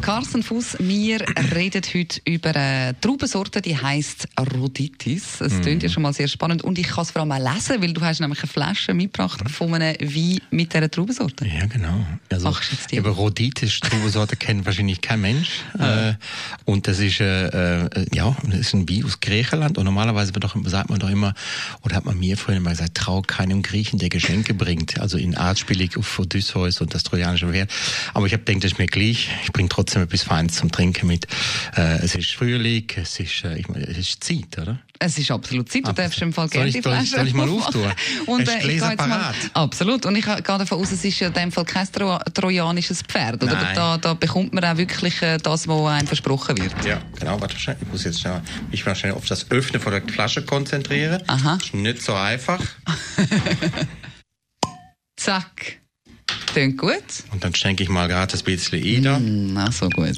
Carsten Fuß, wir reden heute über eine Traubensorte, die heißt Roditis. Es klingt ja schon mal sehr spannend und ich kann es vor allem auch lesen, weil du hast nämlich eine Flasche mitgebracht von einem Wein mit dieser Traubensorte. Ja, genau. Also, die? über Roditis Traubensorte kennt wahrscheinlich kein Mensch. Äh, und das ist, äh, äh, ja, das ist ein Wein aus Griechenland. Und normalerweise wird doch, sagt man doch immer, oder hat man mir vorhin immer gesagt, trau keinem Griechen, der Geschenke bringt. Also in Artspielig auf Odysseus und das trojanische Pferd. Aber ich habe gedacht, das ist mir gleich. Ich bringe trotzdem etwas Feines zum Trinken mit. Äh, es ist Frühling, es ist, äh, ich meine, es ist Zeit, oder? Es ist absolut Zeit. Du Absolut. darfst im Fall gerne ich- die ich- Flasche soll ich mal auftun? Und äh, ich mal, absolut. Und ich gehe davon aus, es ist ja in dem Fall kein Tro trojanisches Pferd. Oder? Nein. Da, da bekommt man auch wirklich äh, das, was einem versprochen wird. Ja, genau, warte. Ich muss jetzt schnell, mich wahrscheinlich auf das Öffnen von der Flasche konzentrieren. Aha. Ist nicht so einfach. Zack. Klingt gut. Und dann schenke ich mal gerade ein bisschen ein da. Na, so gut.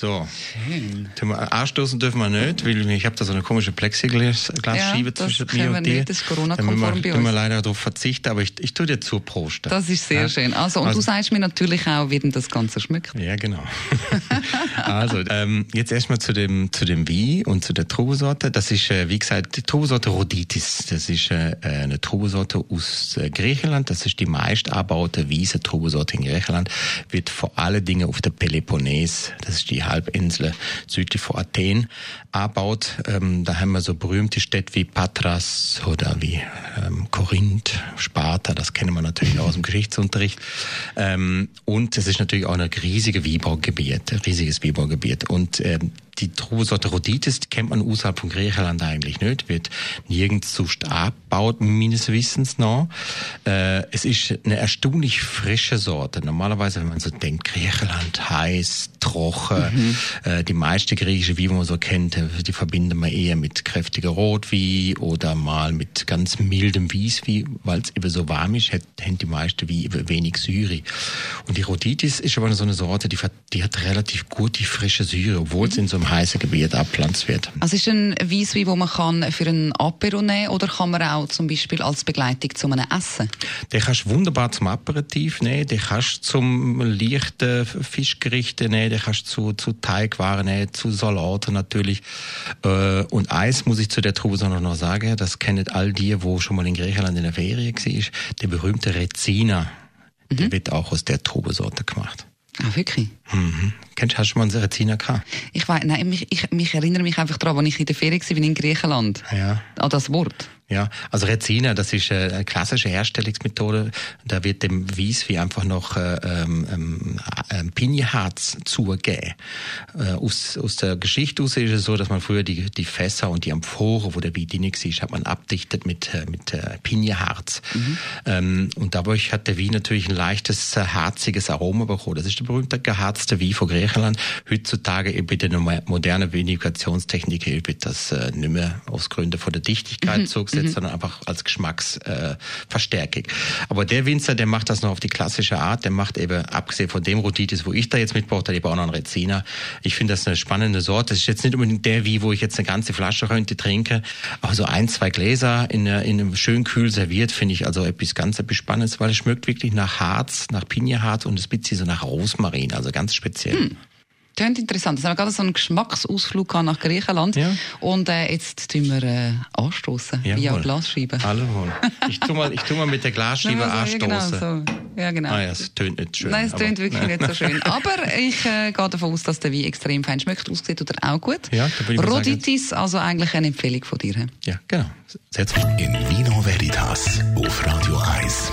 So. Anstoßen dürfen wir nicht, weil ich habe da so eine komische Plexiglasscheibe Ja, zwischen mir und dir. nicht, das ist Da müssen wir, müssen wir leider darauf verzichten, aber ich, ich tue dir zu Prost. Das ist sehr Ja. schön. Also, und du Also- sagst mir natürlich auch, wie denn das Ganze schmeckt. Ja, genau. also, ähm, jetzt erstmal zu dem, zu dem Wein und zu der Trubesorte. Das ist, äh, wie gesagt, die Trubesorte Rhoditis. Das ist äh, eine Trubesorte aus äh, Griechenland. Das ist die meist anbaute Wiese Trubesorte in Griechenland. Wird vor allen Dingen auf der Peloponnes, das ist die Halbinsel südlich vor Athen, anbaut. Ähm, da haben wir so berühmte Städte wie Patras oder wie ähm, Korinth, Sparta, das kennen wir natürlich aus dem Geschichtsunterricht. Ähm, und es ist natürlich auch ein riesiges Weinbaugebiet, ein riesiges Weinbaugebiet. Und ähm, die die kennt man außerhalb von Griechenland eigentlich nicht, wird nirgends sonst abgebaut, meines Wissens noch. Äh, es ist eine erstaunlich frische Sorte. Normalerweise, wenn man so denkt, Griechenland heiß, trocken, äh, die meiste griechische Wein, die man so kennt, die verbinden wir eher mit kräftiger Rotwein oder mal mit ganz mildem Weißwein, weil es eben so warm ist, hat, haben die meisten Wein eben wenig Säure. Und die Rhoditis ist aber so eine Sorte, die, die hat relativ gute frische Säure, obwohl es in so einem heißen Gebiet abpflanzt wird. Also ist ein Weisswein, den man kann für ein Apero nehmen oder kann man auch zum Beispiel als Begleitung zu einem Essen? Den kannst du wunderbar zum Aperitif nehmen, den kannst du zum leichten Fischgerichte nehmen, den kannst du zu, zu Teigwaren nehmen, zu Salaten natürlich. Äh, Und eins muss ich zu der Trubesonne noch sagen, das kennen all die, wo schon mal in Griechenland in der Ferien war, der berühmte Rezina, der wird auch aus der Trubesorte gemacht. Ah, wirklich? Mhm. Kennst, hast du schon mal einen Rezina gehabt? Ich weiß, nein, mich, ich, mich erinnere mich einfach daran, als ich in der Ferien war in Griechenland. Ja. An das Wort. Ja, also Rezina, das ist äh, eine klassische Herstellungsmethode. Da wird dem Weißwein einfach noch äh, ähm, ähm, ähm, Pinieharz zugegeben. Äh, aus, aus der Geschichte aus ist es so, dass man früher die, die Fässer und die Amphoren, wo der Wein drin war, hat man abdichtet mit, äh, mit äh, Pinieharz. Ähm, und dadurch hat der Wein natürlich ein leichtes, harziges Aroma bekommen. Das ist der berühmte geharzte Wein von Griechenland. Heutzutage eben mit der modernen Vinifikationstechnik wird das äh, nicht mehr aus Gründen von der Dichtigkeit zugesetzt, sondern einfach als Geschmacksverstärkung. Äh. Aber der Winzer, der macht das noch auf die klassische Art. Der macht eben, abgesehen von dem Roditis, wo ich da jetzt mitbrauche, der eben auch noch einen Rezina. Ich finde das eine spannende Sorte. Das ist jetzt nicht unbedingt der wie, wo ich jetzt eine ganze Flasche könnte trinken. Aber so ein, zwei Gläser in, äh, in einem schön kühl serviert, finde ich also etwas ganz etwas Spannendes, weil es schmeckt wirklich nach Harz, nach Pinieharz und ein bisschen so nach Rosmarin, also ganz speziell. Klingt interessant. Jetzt haben wir gerade so einen Geschmacksausflug nach Griechenland. Ja. Und äh, jetzt tun wir äh, anstoßen via Jawohl. Glasscheibe. Hallo. Ich tu mal, ich tu mal mit der Glasscheibe Nein, so, ja, anstoßen. genau, so. Ja, genau. Ah ja, es tönt nicht schön. Nein, es klingt wirklich nicht so schön. Aber ich äh, gehe davon aus, dass der Wein extrem fein schmeckt. Aussieht tut er auch gut. Ja, da ich Roditis, also eigentlich eine Empfehlung von dir. Ja, genau. Setz In Vino Veritas auf Radio 1.